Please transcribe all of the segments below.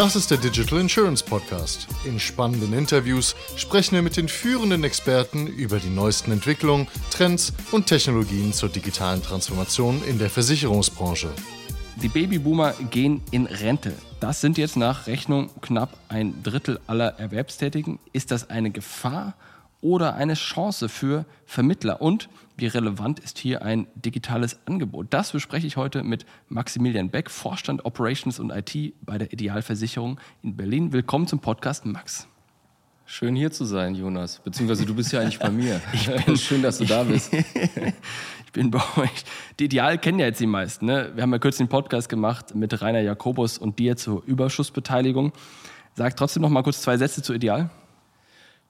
Das ist der Digital Insurance Podcast. In spannenden Interviews sprechen wir mit den führenden Experten über die neuesten Entwicklungen, Trends und Technologien zur digitalen Transformation in der Versicherungsbranche. Die Babyboomer gehen in Rente. Das sind jetzt nach Rechnung knapp ein Drittel aller Erwerbstätigen. Ist das eine Gefahr oder eine Chance für Vermittler? Und wie relevant ist hier ein digitales Angebot? Das bespreche ich heute mit Maximilian Beck, Vorstand Operations und IT bei der Idealversicherung in Berlin. Willkommen zum Podcast, Max. Schön hier zu sein, Jonas. Beziehungsweise du bist ja eigentlich bei mir. Ich bin, Schön, dass du da bist. ich bin bei euch. Die Ideal kennen ja jetzt die meisten. Ne? Wir haben ja kürzlich einen Podcast gemacht mit Rainer Jakobus und dir zur Überschussbeteiligung. Sag trotzdem noch mal kurz zwei Sätze zu Ideal.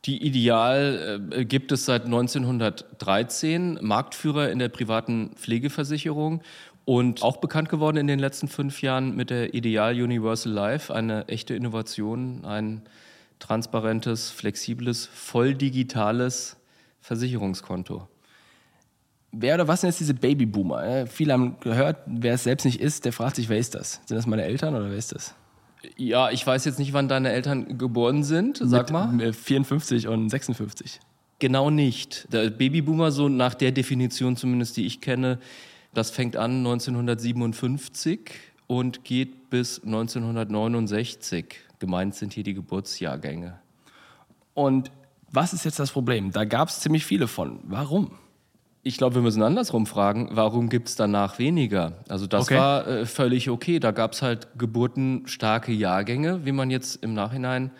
Die Ideal äh, gibt es seit 1913, Marktführer in der privaten Pflegeversicherung und auch bekannt geworden in den letzten fünf Jahren mit der Ideal Universal Life, eine echte Innovation, ein transparentes, flexibles, voll digitales Versicherungskonto. Wer oder was sind jetzt diese Babyboomer? Viele haben gehört, wer es selbst nicht ist, der fragt sich, wer ist das? Sind das meine Eltern oder wer ist das? Ja, ich weiß jetzt nicht, wann deine Eltern geboren sind, sag Mit, mal. 54 und 56. Genau nicht. Der Babyboomer, so nach der Definition zumindest, die ich kenne, das fängt an 1957 und geht bis 1969. Gemeint sind hier die Geburtsjahrgänge. Und was ist jetzt das Problem? Da gab es ziemlich viele von. Warum? Ich glaube, wir müssen andersrum fragen, warum gibt es danach weniger? Also das okay. war äh, völlig okay. Da gab es halt geburtenstarke Jahrgänge, wie man jetzt im Nachhinein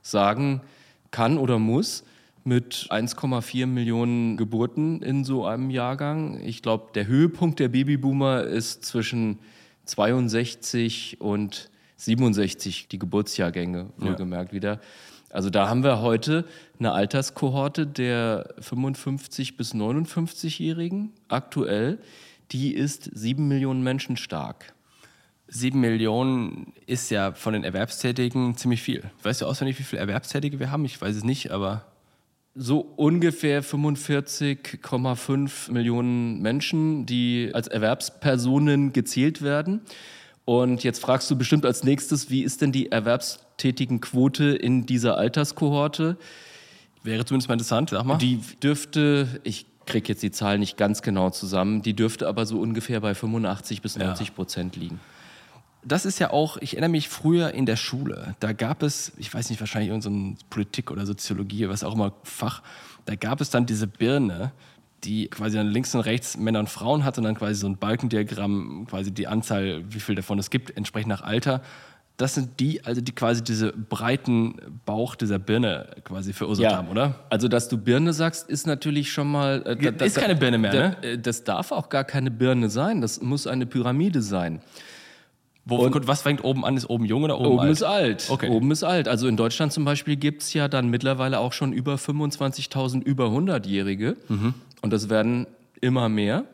sagen kann oder muss, mit 1,4 Millionen Geburten in so einem Jahrgang. Ich glaube, der Höhepunkt der Babyboomer ist zwischen 62 und 67 die Geburtsjahrgänge, wohlgemerkt ja. wieder. Also da haben wir heute eine Alterskohorte der 55 bis 59-Jährigen aktuell. Die ist sieben Millionen Menschen stark. Sieben Millionen ist ja von den Erwerbstätigen ziemlich viel. Weißt du auswendig, wie viele Erwerbstätige wir haben? Ich weiß es nicht, aber. So ungefähr 45,5 Millionen Menschen, die als Erwerbspersonen gezählt werden. Und jetzt fragst du bestimmt als nächstes, wie ist denn die erwerbstätigen Quote in dieser Alterskohorte? Wäre zumindest mal interessant, sag mal. Die dürfte, ich kriege jetzt die Zahl nicht ganz genau zusammen, die dürfte aber so ungefähr bei 85 bis 90 ja. Prozent liegen. Das ist ja auch, ich erinnere mich früher in der Schule, da gab es, ich weiß nicht, wahrscheinlich irgendein so Politik oder Soziologie, was auch immer Fach, da gab es dann diese Birne, die quasi dann links und rechts Männer und Frauen hat und dann quasi so ein Balkendiagramm, quasi die Anzahl, wie viel davon es gibt, entsprechend nach Alter. Das sind die, also die quasi diese breiten Bauch dieser Birne quasi verursacht ja. haben, oder? Also, dass du Birne sagst, ist natürlich schon mal. Äh, da, ist keine Birne mehr, da, ne? Äh, das darf auch gar keine Birne sein. Das muss eine Pyramide sein. Wo, was fängt oben an? Ist oben jung oder oben, oben alt? ist alt. Okay. Oben ist alt. Also in Deutschland zum Beispiel gibt es ja dann mittlerweile auch schon über 25.000 über 100-Jährige. Mhm. Und das werden immer mehr.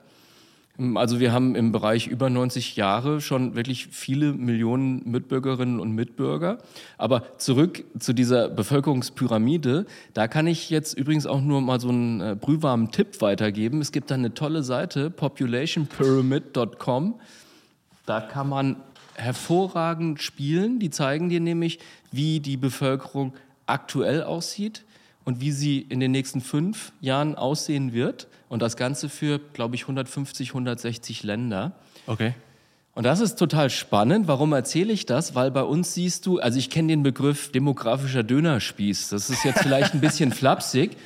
Also wir haben im Bereich über 90 Jahre schon wirklich viele Millionen Mitbürgerinnen und Mitbürger. Aber zurück zu dieser Bevölkerungspyramide, da kann ich jetzt übrigens auch nur mal so einen äh, brühwarmen Tipp weitergeben. Es gibt da eine tolle Seite, populationpyramid.com. Da kann man hervorragend spielen. Die zeigen dir nämlich, wie die Bevölkerung aktuell aussieht und wie sie in den nächsten fünf Jahren aussehen wird. Und das Ganze für, glaube ich, 150, 160 Länder. Okay. Und das ist total spannend. Warum erzähle ich das? Weil bei uns siehst du, also ich kenne den Begriff demografischer Dönerspieß. Das ist jetzt vielleicht ein bisschen flapsig.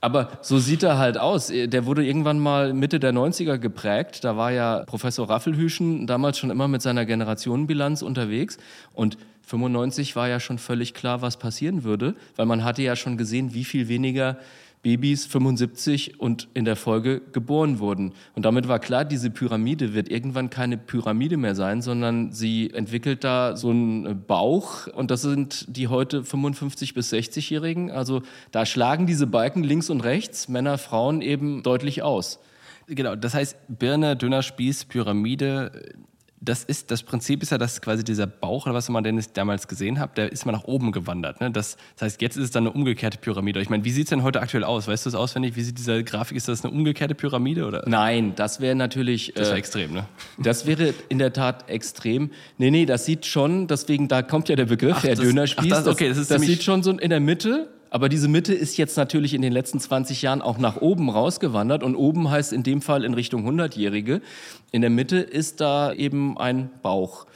Aber so sieht er halt aus. Der wurde irgendwann mal Mitte der 90er geprägt. Da war ja Professor Raffelhüschen damals schon immer mit seiner Generationenbilanz unterwegs. Und 95 war ja schon völlig klar, was passieren würde, weil man hatte ja schon gesehen, wie viel weniger Babys 75 und in der Folge geboren wurden. Und damit war klar, diese Pyramide wird irgendwann keine Pyramide mehr sein, sondern sie entwickelt da so einen Bauch und das sind die heute 55 bis 60-Jährigen. Also da schlagen diese Balken links und rechts, Männer, Frauen eben deutlich aus. Genau, das heißt Birne, dünner Spieß, Pyramide, das ist, das Prinzip ist ja, dass quasi dieser Bauch oder was immer denn damals gesehen habt, der ist mal nach oben gewandert. Ne? Das, das heißt, jetzt ist es dann eine umgekehrte Pyramide. Ich meine, wie sieht es denn heute aktuell aus? Weißt du das auswendig? Wie sieht diese Grafik? Ist das eine umgekehrte Pyramide oder? Nein, das wäre natürlich. Das wäre äh, extrem, ne? Das wäre in der Tat extrem. Nee, nee, das sieht schon, deswegen, da kommt ja der Begriff, ach, der das, Dönerspieß. Ach, das, okay, das, ist das sieht schon so in der Mitte aber diese Mitte ist jetzt natürlich in den letzten 20 Jahren auch nach oben rausgewandert und oben heißt in dem Fall in Richtung 100-Jährige. In der Mitte ist da eben ein Bauch.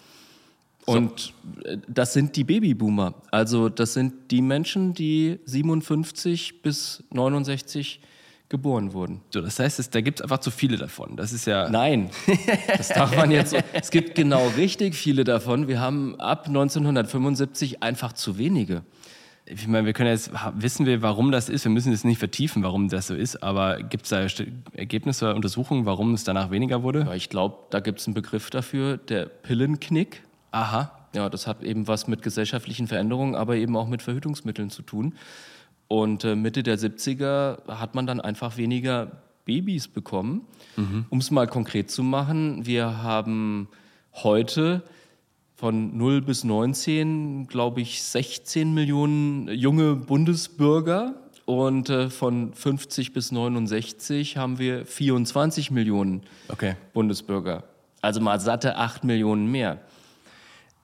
Und so. Äh, das sind die Babyboomer. Also das sind die Menschen, die 57 bis 69 geboren wurden. So, das heißt, es, da gibt es einfach zu viele davon. Das ist ja. Nein, das darf man jetzt so. Es gibt genau richtig viele davon. Wir haben ab 1975 einfach zu wenige ich meine, wir können jetzt, wissen wir, warum das ist. Wir müssen es nicht vertiefen, warum das so ist, aber gibt es da Ergebnisse oder Untersuchungen, warum es danach weniger wurde? Ja, ich glaube, da gibt es einen Begriff dafür, der Pillenknick. Aha. Ja, das hat eben was mit gesellschaftlichen Veränderungen, aber eben auch mit Verhütungsmitteln zu tun. Und äh, Mitte der 70er hat man dann einfach weniger Babys bekommen. Mhm. Um es mal konkret zu machen, wir haben heute von 0 bis 19, glaube ich, 16 Millionen junge Bundesbürger. Und äh, von 50 bis 69 haben wir 24 Millionen okay. Bundesbürger. Also mal satte 8 Millionen mehr.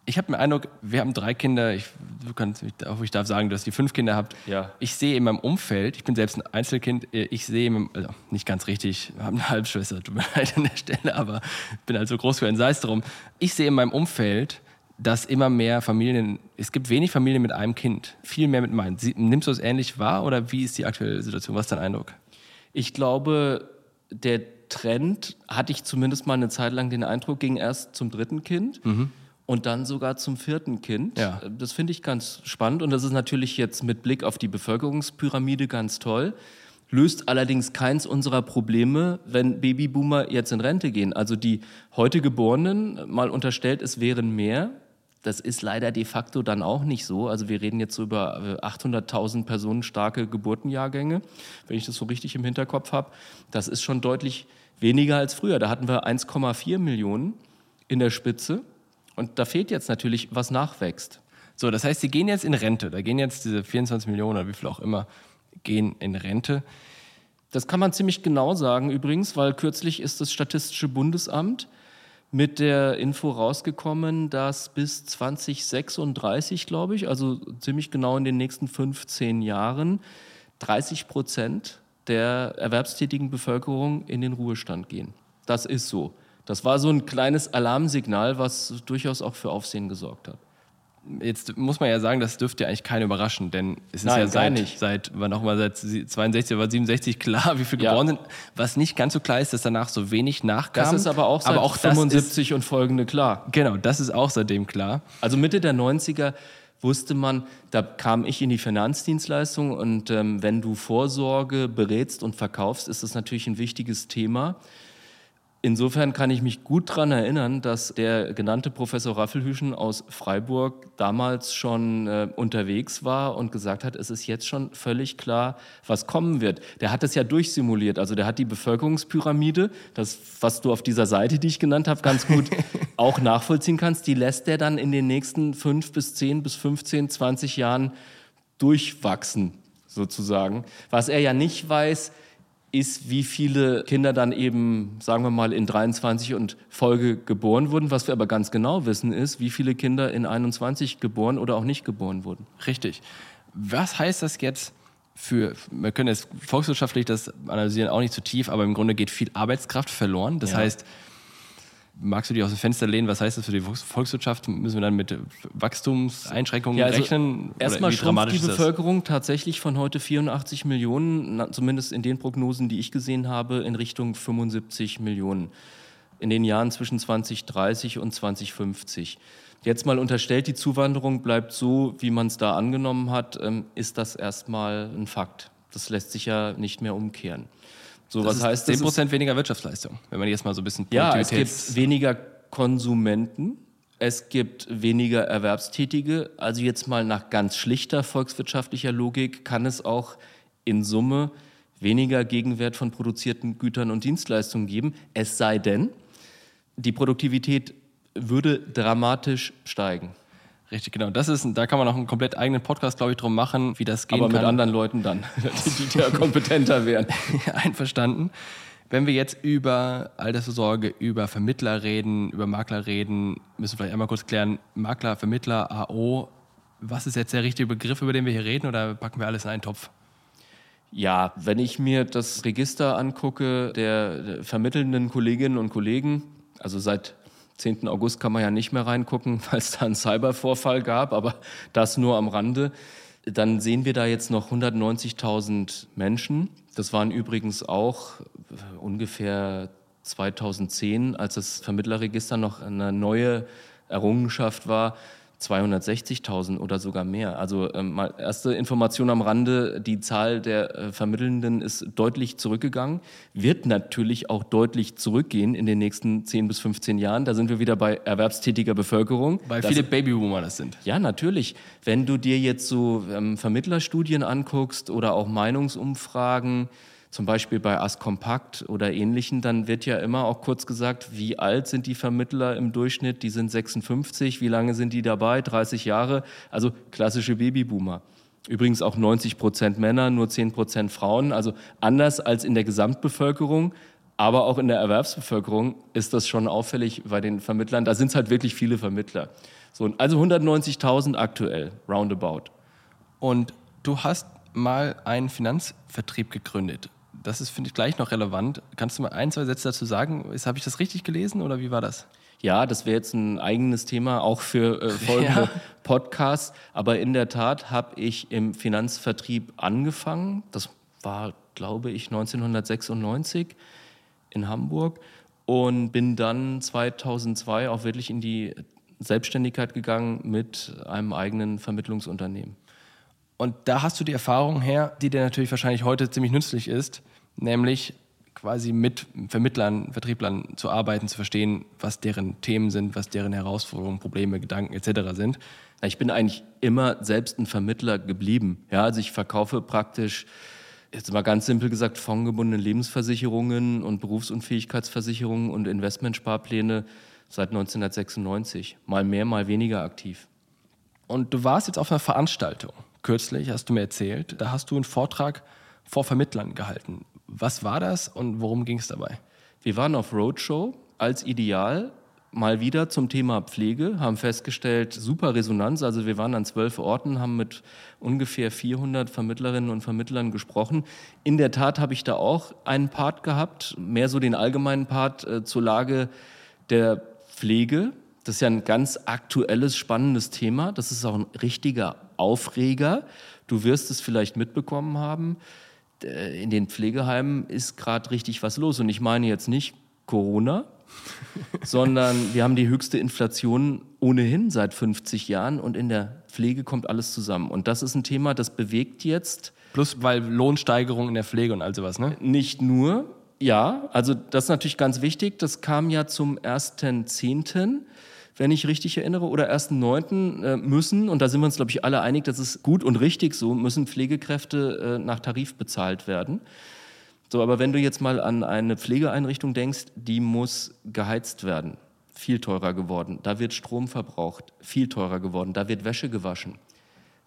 Ich habe den Eindruck, wir haben drei Kinder. Ich, du kannst, ich darf sagen, dass ihr fünf Kinder habt. Ja. Ich sehe in meinem Umfeld, ich bin selbst ein Einzelkind, äh, ich sehe, meinem, also nicht ganz richtig, wir haben eine Halbschwester, tut mir leid an der Stelle, aber bin halt so groß für ein Sei es drum. Ich sehe in meinem Umfeld dass immer mehr Familien, es gibt wenig Familien mit einem Kind, viel mehr mit meinen. Nimmst du das ähnlich wahr oder wie ist die aktuelle Situation? Was ist dein Eindruck? Ich glaube, der Trend, hatte ich zumindest mal eine Zeit lang den Eindruck, ging erst zum dritten Kind. Mhm. Und dann sogar zum vierten Kind. Ja. Das finde ich ganz spannend. Und das ist natürlich jetzt mit Blick auf die Bevölkerungspyramide ganz toll löst allerdings keins unserer Probleme, wenn Babyboomer jetzt in Rente gehen. Also die heute Geborenen, mal unterstellt, es wären mehr, das ist leider de facto dann auch nicht so. Also wir reden jetzt so über 800.000 äh, Personen starke Geburtenjahrgänge, wenn ich das so richtig im Hinterkopf habe. Das ist schon deutlich weniger als früher. Da hatten wir 1,4 Millionen in der Spitze. Und da fehlt jetzt natürlich, was nachwächst. So, das heißt, Sie gehen jetzt in Rente. Da gehen jetzt diese 24 Millionen oder wie viel auch immer, gehen in Rente. Das kann man ziemlich genau sagen übrigens, weil kürzlich ist das Statistische Bundesamt mit der Info rausgekommen, dass bis 2036, glaube ich, also ziemlich genau in den nächsten 15 Jahren, 30 Prozent der erwerbstätigen Bevölkerung in den Ruhestand gehen. Das ist so. Das war so ein kleines Alarmsignal, was durchaus auch für Aufsehen gesorgt hat. Jetzt muss man ja sagen, das dürfte ja eigentlich keinen überraschen, denn es ist Nein, ja seit, nicht. seit, wann auch mal, seit 62 oder 67 klar, wie viel ja. geboren sind. Was nicht ganz so klar ist, dass danach so wenig nachkam. Das ist aber auch seit aber auch 75 ist, und folgende klar. Genau, das ist auch seitdem klar. Also Mitte der 90er wusste man, da kam ich in die Finanzdienstleistung und ähm, wenn du Vorsorge berätst und verkaufst, ist das natürlich ein wichtiges Thema. Insofern kann ich mich gut daran erinnern, dass der genannte Professor Raffelhüschen aus Freiburg damals schon äh, unterwegs war und gesagt hat, es ist jetzt schon völlig klar, was kommen wird. Der hat es ja durchsimuliert. Also der hat die Bevölkerungspyramide, das, was du auf dieser Seite, die ich genannt habe, ganz gut auch nachvollziehen kannst, die lässt er dann in den nächsten fünf bis zehn bis 15, 20 Jahren durchwachsen, sozusagen. Was er ja nicht weiß, ist, wie viele Kinder dann eben, sagen wir mal, in 23 und Folge geboren wurden. Was wir aber ganz genau wissen, ist, wie viele Kinder in 21 geboren oder auch nicht geboren wurden. Richtig. Was heißt das jetzt für, wir können jetzt volkswirtschaftlich das analysieren, auch nicht zu tief, aber im Grunde geht viel Arbeitskraft verloren. Das ja. heißt, magst du dich aus dem Fenster lehnen? Was heißt das für die Volkswirtschaft? Müssen wir dann mit Wachstumseinschränkungen ja, also rechnen? Erstmal schrumpft die Bevölkerung tatsächlich von heute 84 Millionen, zumindest in den Prognosen, die ich gesehen habe, in Richtung 75 Millionen in den Jahren zwischen 2030 und 2050. Jetzt mal unterstellt, die Zuwanderung bleibt so, wie man es da angenommen hat, ähm, ist das erstmal ein Fakt. Das lässt sich ja nicht mehr umkehren. So, das was heißt 10 Prozent weniger Wirtschaftsleistung, wenn man jetzt mal so ein bisschen Ja, es gibt weniger Konsumenten, es gibt weniger Erwerbstätige. Also jetzt mal nach ganz schlichter volkswirtschaftlicher Logik kann es auch in Summe weniger Gegenwert von produzierten Gütern und Dienstleistungen geben. Es sei denn, die Produktivität würde dramatisch steigen. Richtig, genau. Das ist, da kann man auch einen komplett eigenen Podcast, glaube ich, drum machen, wie das geht. Aber mit kann. anderen Leuten dann, die, die da kompetenter wären. Einverstanden. Wenn wir jetzt über Altersvorsorge, über Vermittler reden, über Makler reden, müssen wir vielleicht einmal kurz klären, Makler, Vermittler, AO, was ist jetzt der richtige Begriff, über den wir hier reden oder packen wir alles in einen Topf? Ja, wenn ich mir das Register angucke der vermittelnden Kolleginnen und Kollegen, also seit 10. August kann man ja nicht mehr reingucken, weil es da einen Cybervorfall gab, aber das nur am Rande, dann sehen wir da jetzt noch 190.000 Menschen. Das waren übrigens auch ungefähr 2010, als das Vermittlerregister noch eine neue Errungenschaft war, 260.000 oder sogar mehr. Also ähm, mal erste Information am Rande, die Zahl der äh, Vermittelnden ist deutlich zurückgegangen, wird natürlich auch deutlich zurückgehen in den nächsten 10 bis 15 Jahren. Da sind wir wieder bei erwerbstätiger Bevölkerung. Weil das, viele Babyboomer das sind. Ja, natürlich. Wenn du dir jetzt so ähm, Vermittlerstudien anguckst oder auch Meinungsumfragen, zum Beispiel bei Askompakt oder ähnlichen, dann wird ja immer auch kurz gesagt, wie alt sind die Vermittler im Durchschnitt? Die sind 56, wie lange sind die dabei? 30 Jahre, also klassische Babyboomer. Übrigens auch 90 Prozent Männer, nur 10 Prozent Frauen, also anders als in der Gesamtbevölkerung. Aber auch in der Erwerbsbevölkerung ist das schon auffällig bei den Vermittlern. Da sind es halt wirklich viele Vermittler. So, also 190.000 aktuell, roundabout. Und du hast mal einen Finanzvertrieb gegründet das ist, finde ich, gleich noch relevant. Kannst du mal ein, zwei Sätze dazu sagen? Habe ich das richtig gelesen oder wie war das? Ja, das wäre jetzt ein eigenes Thema auch für äh, folgende ja. Podcasts. Aber in der Tat habe ich im Finanzvertrieb angefangen. Das war, glaube ich, 1996 in Hamburg und bin dann 2002 auch wirklich in die Selbstständigkeit gegangen mit einem eigenen Vermittlungsunternehmen. Und da hast du die Erfahrung her, die dir natürlich wahrscheinlich heute ziemlich nützlich ist, nämlich quasi mit Vermittlern, Vertrieblern zu arbeiten, zu verstehen, was deren Themen sind, was deren Herausforderungen, Probleme, Gedanken etc. sind. Ich bin eigentlich immer selbst ein Vermittler geblieben. Ja, also ich verkaufe praktisch, jetzt mal ganz simpel gesagt, fondgebundene Lebensversicherungen und Berufsunfähigkeitsversicherungen und Investmentsparpläne seit 1996. Mal mehr, mal weniger aktiv. Und du warst jetzt auf einer Veranstaltung, kürzlich, hast du mir erzählt. Da hast du einen Vortrag vor Vermittlern gehalten. Was war das und worum ging es dabei? Wir waren auf Roadshow als Ideal mal wieder zum Thema Pflege, haben festgestellt, super Resonanz. Also wir waren an zwölf Orten, haben mit ungefähr 400 Vermittlerinnen und Vermittlern gesprochen. In der Tat habe ich da auch einen Part gehabt, mehr so den allgemeinen Part äh, zur Lage der Pflege. Das ist ja ein ganz aktuelles, spannendes Thema. Das ist auch ein richtiger Aufreger. Du wirst es vielleicht mitbekommen haben. Äh, in den Pflegeheimen ist gerade richtig was los. Und ich meine jetzt nicht Corona, sondern wir haben die höchste Inflation ohnehin seit 50 Jahren und in der Pflege kommt alles zusammen. Und das ist ein Thema, das bewegt jetzt. Plus weil Lohnsteigerung in der Pflege und all sowas, ne? Nicht nur, ja, also das ist natürlich ganz wichtig. Das kam ja zum 1.10 wenn ich richtig erinnere, oder 1.9. Äh, müssen, und da sind wir uns, glaube ich, alle einig, das ist gut und richtig so, müssen Pflegekräfte äh, nach Tarif bezahlt werden. So, aber wenn du jetzt mal an eine Pflegeeinrichtung denkst, die muss geheizt werden, viel teurer geworden. Da wird Strom verbraucht, viel teurer geworden. Da wird Wäsche gewaschen,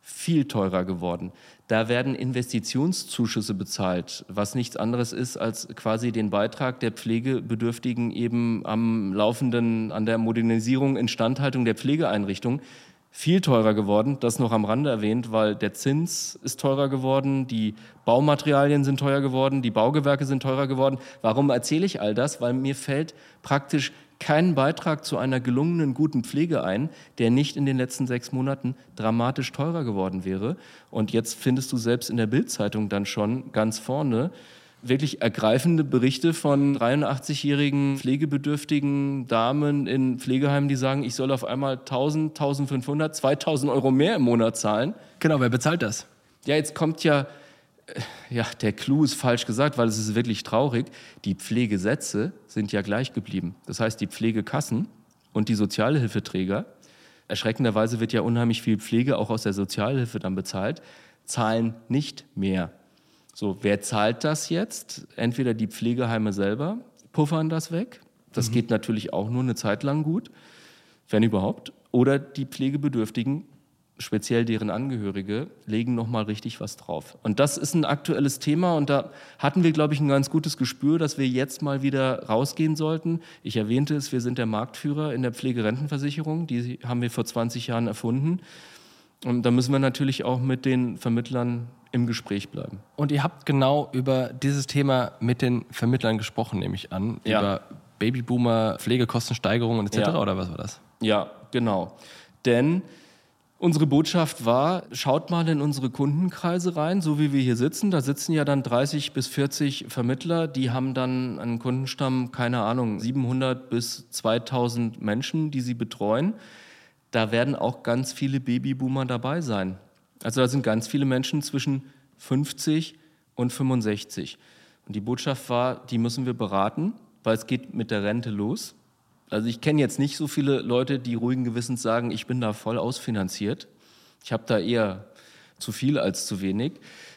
viel teurer geworden. Da werden Investitionszuschüsse bezahlt, was nichts anderes ist als quasi den Beitrag der Pflegebedürftigen eben am laufenden, an der Modernisierung, Instandhaltung der Pflegeeinrichtung. Viel teurer geworden, das noch am Rande erwähnt, weil der Zins ist teurer geworden, die Baumaterialien sind teuer geworden, die Baugewerke sind teurer geworden. Warum erzähle ich all das? Weil mir fällt praktisch keinen Beitrag zu einer gelungenen guten Pflege ein, der nicht in den letzten sechs Monaten dramatisch teurer geworden wäre. Und jetzt findest du selbst in der Bildzeitung dann schon ganz vorne wirklich ergreifende Berichte von 83-jährigen pflegebedürftigen Damen in Pflegeheimen, die sagen, ich soll auf einmal 1000, 1500, 2000 Euro mehr im Monat zahlen. Genau, wer bezahlt das? Ja, jetzt kommt ja ja, der Clou ist falsch gesagt, weil es ist wirklich traurig. Die Pflegesätze sind ja gleich geblieben. Das heißt, die Pflegekassen und die Sozialhilfeträger, erschreckenderweise wird ja unheimlich viel Pflege auch aus der Sozialhilfe dann bezahlt, zahlen nicht mehr. So, wer zahlt das jetzt? Entweder die Pflegeheime selber puffern das weg. Das mhm. geht natürlich auch nur eine Zeit lang gut. wenn überhaupt. Oder die Pflegebedürftigen, speziell deren Angehörige, legen nochmal richtig was drauf. Und das ist ein aktuelles Thema und da hatten wir, glaube ich, ein ganz gutes Gespür, dass wir jetzt mal wieder rausgehen sollten. Ich erwähnte es, wir sind der Marktführer in der Pflegerentenversicherung, die haben wir vor 20 Jahren erfunden. Und da müssen wir natürlich auch mit den Vermittlern im Gespräch bleiben. Und ihr habt genau über dieses Thema mit den Vermittlern gesprochen, nehme ich an. Ja. Über Babyboomer, Pflegekostensteigerungen etc. Ja. oder was war das? Ja, genau. Denn unsere Botschaft war, schaut mal in unsere Kundenkreise rein, so wie wir hier sitzen. Da sitzen ja dann 30 bis 40 Vermittler, die haben dann einen Kundenstamm, keine Ahnung, 700 bis 2000 Menschen, die sie betreuen. Da werden auch ganz viele Babyboomer dabei sein. Also da sind ganz viele Menschen zwischen 50 und 65. Und die Botschaft war, die müssen wir beraten, weil es geht mit der Rente los. Also ich kenne jetzt nicht so viele Leute, die ruhigen Gewissens sagen, ich bin da voll ausfinanziert. Ich habe da eher zu viel als zu wenig.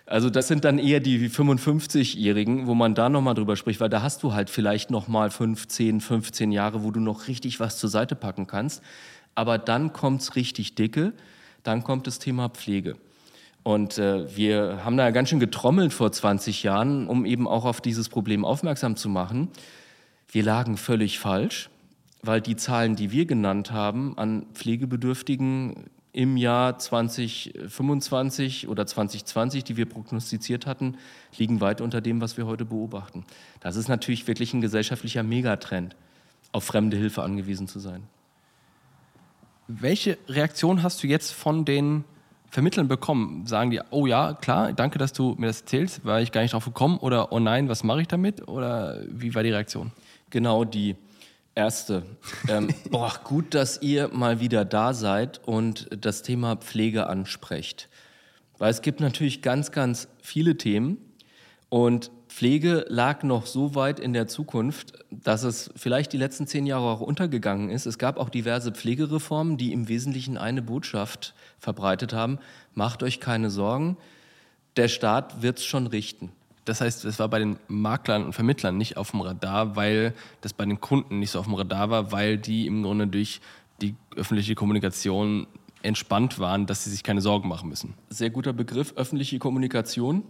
Also das sind dann eher die 55-Jährigen, wo man da nochmal drüber spricht, weil da hast du halt vielleicht nochmal 15, 15 Jahre, wo du noch richtig was zur Seite packen kannst. Aber dann kommt's richtig dicke, dann kommt das Thema Pflege. Und äh, wir haben da ganz schön getrommelt vor 20 Jahren, um eben auch auf dieses Problem aufmerksam zu machen. Wir lagen völlig falsch, weil die Zahlen, die wir genannt haben an Pflegebedürftigen im Jahr 2025 oder 2020, die wir prognostiziert hatten, liegen weit unter dem, was wir heute beobachten. Das ist natürlich wirklich ein gesellschaftlicher Megatrend, auf fremde Hilfe angewiesen zu sein. Welche Reaktion hast du jetzt von den Vermittlern bekommen? Sagen die, oh ja, klar, danke, dass du mir das erzählst, war ich gar nicht drauf gekommen? Oder oh nein, was mache ich damit? Oder wie war die Reaktion? Genau die erste. Ähm, boah, gut, dass ihr mal wieder da seid und das Thema Pflege ansprecht. Weil es gibt natürlich ganz, ganz viele Themen und Pflege lag noch so weit in der Zukunft, dass es vielleicht die letzten zehn Jahre auch untergegangen ist. Es gab auch diverse Pflegereformen, die im Wesentlichen eine Botschaft verbreitet haben. Macht euch keine Sorgen, der Staat wird es schon richten. Das heißt, es war bei den Maklern und Vermittlern nicht auf dem Radar, weil das bei den Kunden nicht so auf dem Radar war, weil die im Grunde durch die öffentliche Kommunikation entspannt waren, dass sie sich keine Sorgen machen müssen. Sehr guter Begriff, öffentliche Kommunikation.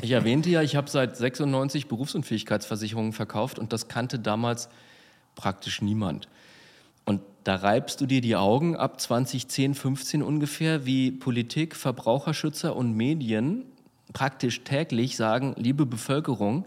Ich erwähnte ja, ich habe seit 96 Berufsunfähigkeitsversicherungen verkauft und das kannte damals praktisch niemand. Und da reibst du dir die Augen ab 2010, 15 ungefähr, wie Politik, Verbraucherschützer und Medien praktisch täglich sagen, liebe Bevölkerung,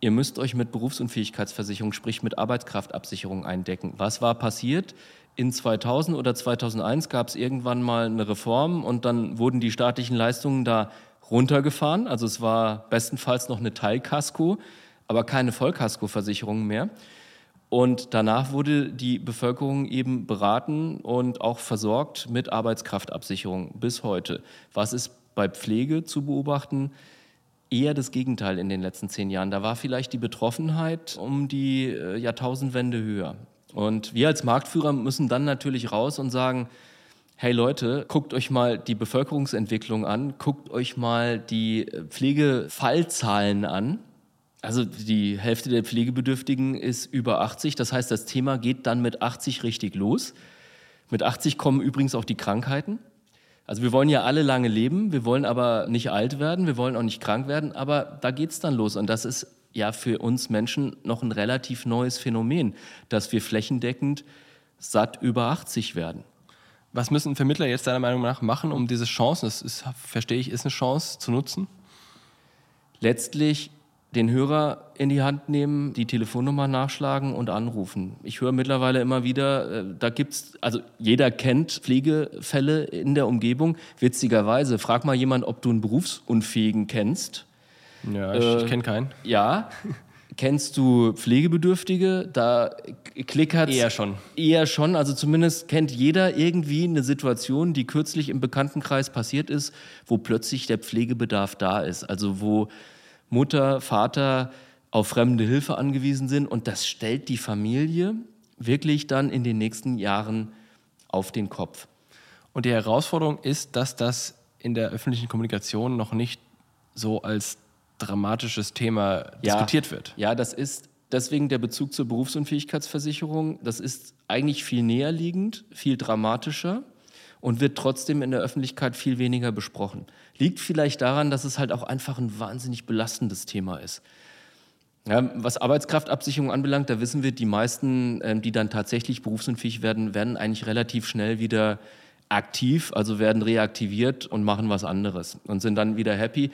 ihr müsst euch mit Berufsunfähigkeitsversicherung, sprich mit Arbeitskraftabsicherung eindecken. Was war passiert? In 2000 oder 2001 gab es irgendwann mal eine Reform und dann wurden die staatlichen Leistungen da runtergefahren. Also es war bestenfalls noch eine Teilkasko, aber keine Vollkaskoversicherung mehr. Und danach wurde die Bevölkerung eben beraten und auch versorgt mit Arbeitskraftabsicherung bis heute. Was ist bei Pflege zu beobachten? Eher das Gegenteil in den letzten zehn Jahren. Da war vielleicht die Betroffenheit um die äh, Jahrtausendwende höher. Und wir als Marktführer müssen dann natürlich raus und sagen, hey Leute, guckt euch mal die Bevölkerungsentwicklung an, guckt euch mal die Pflegefallzahlen an. Also die Hälfte der Pflegebedürftigen ist über 80. Das heißt, das Thema geht dann mit 80 richtig los. Mit 80 kommen übrigens auch die Krankheiten. Also wir wollen ja alle lange leben, wir wollen aber nicht alt werden, wir wollen auch nicht krank werden, aber da geht es dann los. Und das ist ja für uns Menschen noch ein relativ neues Phänomen, dass wir flächendeckend satt über 80 werden. Was müssen Vermittler jetzt deiner Meinung nach machen, um diese Chance, das ist, verstehe ich, ist eine Chance zu nutzen? Letztlich den Hörer in die Hand nehmen, die Telefonnummer nachschlagen und anrufen. Ich höre mittlerweile immer wieder, äh, da gibt's, also jeder kennt Pflegefälle in der Umgebung. Witzigerweise, frag mal jemand, ob du einen Berufsunfähigen kennst. Ja, ich, äh, ich kenne keinen. Ja. Kennst du Pflegebedürftige? Da klickert Eher schon. Eher schon. Also zumindest kennt jeder irgendwie eine Situation, die kürzlich im Bekanntenkreis passiert ist, wo plötzlich der Pflegebedarf da ist. Also wo Mutter, Vater auf fremde Hilfe angewiesen sind. Und das stellt die Familie wirklich dann in den nächsten Jahren auf den Kopf. Und die Herausforderung ist, dass das in der öffentlichen Kommunikation noch nicht so als dramatisches Thema Ja. diskutiert wird. Ja, das ist Deswegen der Bezug zur Berufsunfähigkeitsversicherung, das ist eigentlich viel näher liegend, viel dramatischer und wird trotzdem in der Öffentlichkeit viel weniger besprochen. Liegt vielleicht daran, dass es halt auch einfach ein wahnsinnig belastendes Thema ist. Ja, was Arbeitskraftabsicherung anbelangt, da wissen wir, die meisten, ähm, die dann tatsächlich berufsunfähig werden, werden eigentlich relativ schnell wieder aktiv, also werden reaktiviert und machen was anderes und sind dann wieder happy.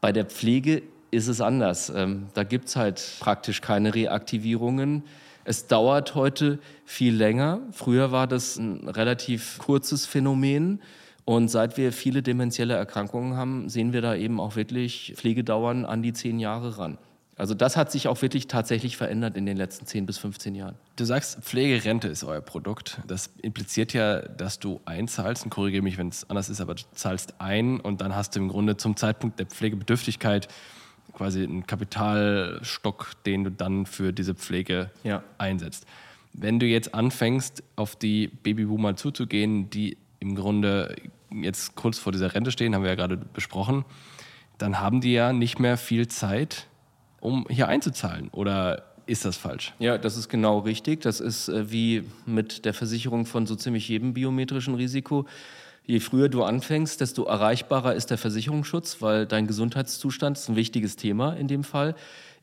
Bei der Pflege ist es anders. Ähm, da gibt es halt praktisch keine Reaktivierungen. Es dauert heute viel länger. Früher war das ein relativ kurzes Phänomen. Und seit wir viele dementielle Erkrankungen haben, sehen wir da eben auch wirklich Pflegedauern an die zehn Jahre ran. Also das hat sich auch wirklich tatsächlich verändert in den letzten 10 bis 15 Jahren. Du sagst, Pflegerente ist euer Produkt. Das impliziert ja, dass du einzahlst, und korrigiere mich, wenn es anders ist, aber du zahlst ein und dann hast du im Grunde zum Zeitpunkt der Pflegebedürftigkeit quasi ein Kapitalstock, den du dann für diese Pflege ja. einsetzt. Wenn du jetzt anfängst, auf die Babyboomer zuzugehen, die im Grunde jetzt kurz vor dieser Rente stehen, haben wir ja gerade besprochen, dann haben die ja nicht mehr viel Zeit, um hier einzuzahlen. Oder ist das falsch? Ja, das ist genau richtig. Das ist äh, wie mit der Versicherung von so ziemlich jedem biometrischen Risiko. Je früher du anfängst, desto erreichbarer ist der Versicherungsschutz, weil dein Gesundheitszustand ist ein wichtiges Thema in dem Fall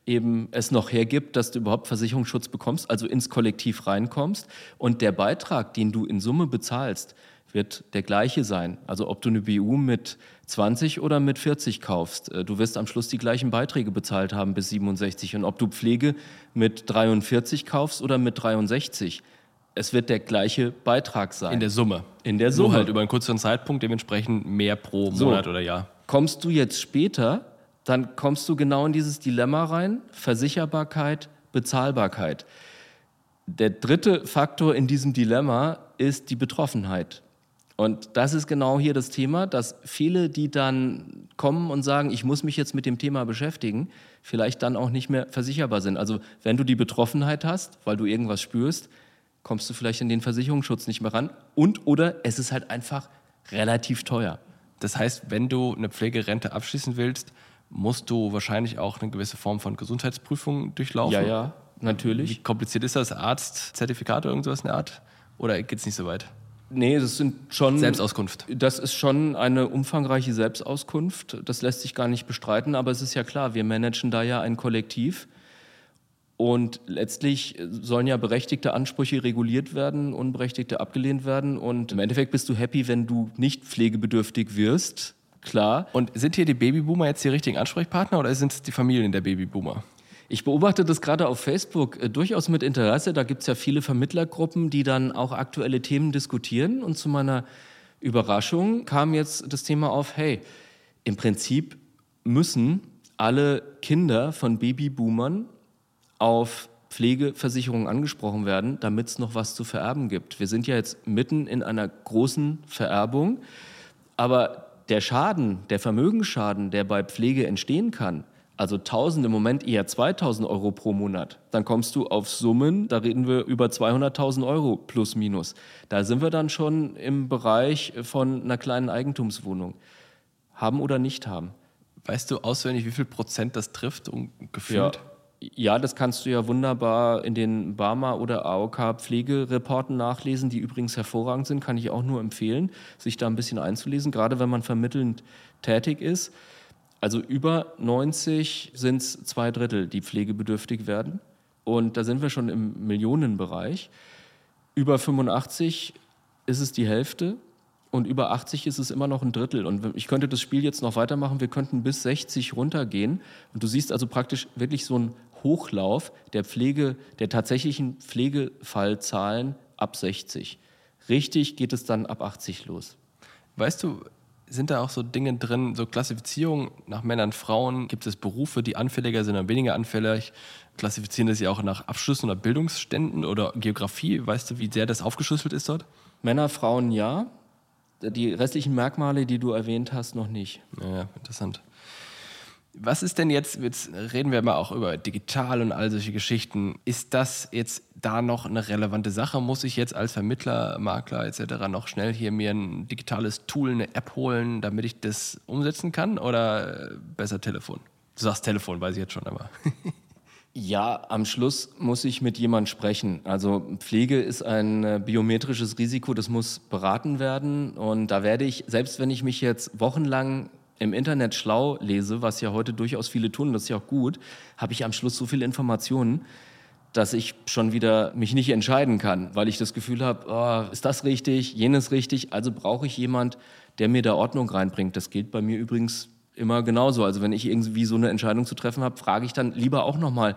eben es noch hergibt, dass du überhaupt Versicherungsschutz bekommst, also ins Kollektiv reinkommst. Und der Beitrag, den du in Summe bezahlst, wird der gleiche sein. Also ob du eine BU mit 20 oder mit 40 kaufst, äh, du wirst am Schluss die gleichen Beiträge bezahlt haben bis 67. Und ob du Pflege mit 43 kaufst oder mit 63, es wird der gleiche Beitrag sein. In der Summe. In der Summe. Nur halt über einen kurzen Zeitpunkt, dementsprechend mehr pro Monat so. oder Jahr. Kommst du jetzt später, dann kommst du genau in dieses Dilemma rein: Versicherbarkeit, Bezahlbarkeit. Der dritte Faktor in diesem Dilemma ist die Betroffenheit. Und das ist genau hier das Thema, dass viele, die dann kommen und sagen, ich muss mich jetzt mit dem Thema beschäftigen, vielleicht dann auch nicht mehr versicherbar sind. Also wenn du die Betroffenheit hast, weil du irgendwas spürst, kommst du vielleicht in den Versicherungsschutz nicht mehr ran. Und oder es ist halt einfach relativ teuer. Das heißt, wenn du eine Pflegerente abschließen willst, musst du wahrscheinlich auch eine gewisse Form von Gesundheitsprüfung durchlaufen. Ja, ja, natürlich. Wie kompliziert ist das? Arztzertifikat oder irgendwas in der Art? Oder geht es nicht so weit? Nee, das sind schon. Selbstauskunft. Das ist schon eine umfangreiche Selbstauskunft. Das lässt sich gar nicht bestreiten, aber es ist ja klar, wir managen da ja ein Kollektiv. Und letztlich sollen ja berechtigte Ansprüche reguliert werden, unberechtigte abgelehnt werden. Und im Endeffekt bist du happy, wenn du nicht pflegebedürftig wirst. Klar. Und sind hier die Babyboomer jetzt die richtigen Ansprechpartner oder sind es die Familien der Babyboomer? Ich beobachte das gerade auf Facebook äh, durchaus mit Interesse. Da gibt es ja viele Vermittlergruppen, die dann auch aktuelle Themen diskutieren. Und zu meiner Überraschung kam jetzt das Thema auf, hey, im Prinzip müssen alle Kinder von Babyboomern auf Pflegeversicherungen angesprochen werden, damit es noch was zu vererben gibt. Wir sind ja jetzt mitten in einer großen Vererbung, aber der Schaden, der Vermögensschaden, der bei Pflege entstehen kann, also 1000 im Moment eher 2000 Euro pro Monat, dann kommst du auf Summen, da reden wir über 200.000 Euro plus minus. Da sind wir dann schon im Bereich von einer kleinen Eigentumswohnung. Haben oder nicht haben. Weißt du auswendig, wie viel Prozent das trifft, gefühlt? Ja. Ja, das kannst du ja wunderbar in den Barmer oder AOK Pflegereporten nachlesen, die übrigens hervorragend sind, kann ich auch nur empfehlen, sich da ein bisschen einzulesen, gerade wenn man vermittelnd tätig ist. Also über 90 sind es zwei Drittel, die pflegebedürftig werden. Und da sind wir schon im Millionenbereich. Über 85 ist es die Hälfte und über 80 ist es immer noch ein Drittel. Und ich könnte das Spiel jetzt noch weitermachen, wir könnten bis 60 runtergehen. Und du siehst also praktisch wirklich so einen Hochlauf der Pflege, der tatsächlichen Pflegefallzahlen ab 60. Richtig geht es dann ab 80 los. Weißt du, sind da auch so Dinge drin, so Klassifizierung nach Männern, Frauen? Gibt es Berufe, die anfälliger sind oder weniger anfällig? Klassifizieren das ja auch nach Abschlüssen oder Bildungsständen oder Geografie? Weißt du, wie sehr das aufgeschlüsselt ist dort? Männer, Frauen ja. Die restlichen Merkmale, die du erwähnt hast, noch nicht. Ja, interessant. Was ist denn jetzt, jetzt reden wir mal auch über digital und all solche Geschichten. Ist das jetzt da noch eine relevante Sache? Muss ich jetzt als Vermittler, Makler etc. noch schnell hier mir ein digitales Tool, eine App holen, damit ich das umsetzen kann? Oder besser Telefon? Du sagst Telefon, weiß ich jetzt schon, aber. Ja, am Schluss muss ich mit jemand sprechen. Also Pflege ist ein äh, biometrisches Risiko, das muss beraten werden. Und da werde ich, selbst wenn ich mich jetzt wochenlang im Internet schlau lese, was ja heute durchaus viele tun, das ist ja auch gut, habe ich am Schluss so viele Informationen, dass ich schon wieder mich nicht entscheiden kann, weil ich das Gefühl habe, oh, ist das richtig, jenes richtig, also brauche ich jemand, der mir da Ordnung reinbringt. Das gilt bei mir übrigens immer genauso. Also wenn ich irgendwie so eine Entscheidung zu treffen habe, frage ich dann lieber auch noch mal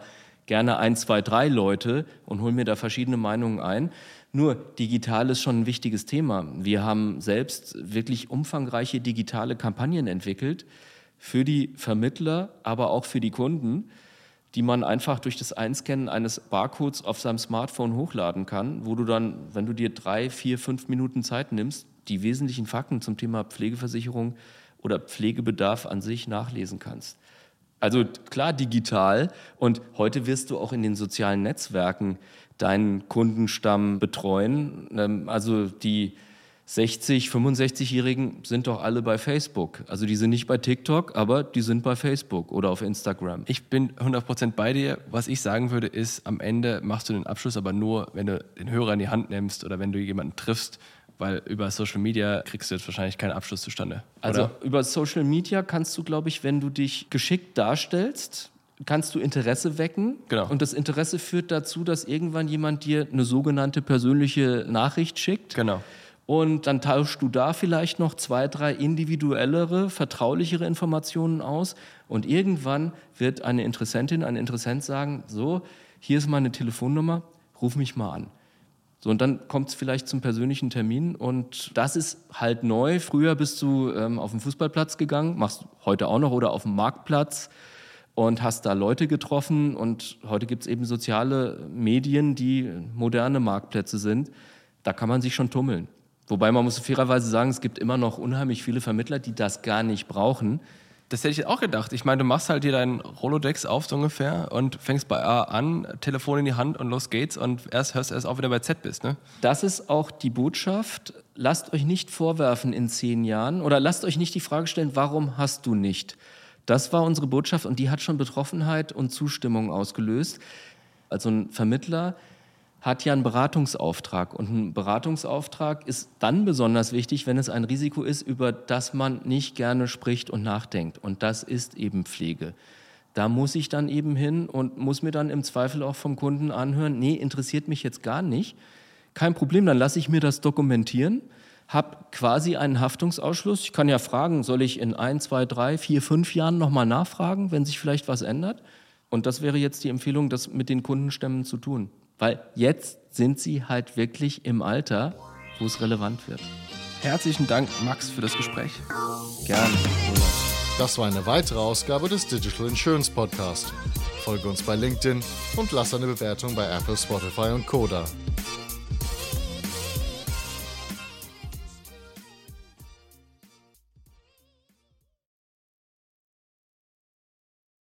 gerne ein, zwei, drei Leute und hole mir da verschiedene Meinungen ein. Nur digital ist schon ein wichtiges Thema. Wir haben selbst wirklich umfangreiche digitale Kampagnen entwickelt für die Vermittler, aber auch für die Kunden, die man einfach durch das Einscannen eines Barcodes auf seinem Smartphone hochladen kann, wo du dann, wenn du dir drei, vier, fünf Minuten Zeit nimmst, die wesentlichen Fakten zum Thema Pflegeversicherung oder Pflegebedarf an sich nachlesen kannst. Also klar digital und heute wirst du auch in den sozialen Netzwerken deinen Kundenstamm betreuen. Ähm, also die 60, 65-Jährigen sind doch alle bei Facebook. Also die sind nicht bei TikTok, aber die sind bei Facebook oder auf Instagram. Ich bin 100% bei dir. Was ich sagen würde, ist, am Ende machst du den Abschluss aber nur, wenn du den Hörer in die Hand nimmst oder wenn du jemanden triffst, weil über Social Media kriegst du jetzt wahrscheinlich keinen Abschluss zustande. Also oder? über Social Media kannst du, glaube ich, wenn du dich geschickt darstellst, kannst du Interesse wecken. Genau. Und das Interesse führt dazu, dass irgendwann jemand dir eine sogenannte persönliche Nachricht schickt. Genau. Und dann tauschst du da vielleicht noch zwei, drei individuellere, vertraulichere Informationen aus. Und irgendwann wird eine Interessentin, ein Interessent sagen, so, hier ist meine Telefonnummer, ruf mich mal an. So, und dann kommt es vielleicht zum persönlichen Termin und das ist halt neu. Früher bist du ähm, auf den Fußballplatz gegangen, machst heute auch noch oder auf dem Marktplatz und hast da Leute getroffen und heute gibt es eben soziale Medien, die moderne Marktplätze sind. Da kann man sich schon tummeln. Wobei man muss fairerweise sagen, es gibt immer noch unheimlich viele Vermittler, die das gar nicht brauchen das hätte ich auch gedacht. Ich meine, du machst halt dir deinen Rolodex auf so ungefähr und fängst bei A an, Telefon in die Hand und los geht's und erst hörst du erst auf, wenn du bei Z bist. Ne? Das ist auch die Botschaft. Lasst euch nicht vorwerfen in zehn Jahren oder lasst euch nicht die Frage stellen, warum hast du nicht? Das war unsere Botschaft und die hat schon Betroffenheit und Zustimmung ausgelöst. Also ein Vermittler hat ja einen Beratungsauftrag. Und ein Beratungsauftrag ist dann besonders wichtig, wenn es ein Risiko ist, über das man nicht gerne spricht und nachdenkt. Und das ist eben Pflege. Da muss ich dann eben hin und muss mir dann im Zweifel auch vom Kunden anhören, nee, interessiert mich jetzt gar nicht. Kein Problem, dann lasse ich mir das dokumentieren, habe quasi einen Haftungsausschluss. Ich kann ja fragen, soll ich in ein, zwei, drei, vier, fünf Jahren nochmal nachfragen, wenn sich vielleicht was ändert? Und das wäre jetzt die Empfehlung, das mit den Kundenstämmen zu tun. Weil jetzt sind sie halt wirklich im Alter, wo es relevant wird. Herzlichen Dank, Max, für das Gespräch. Gerne. Das war eine weitere Ausgabe des Digital Insurance Podcast. Folge uns bei LinkedIn und lass eine Bewertung bei Apple, Spotify und Koda.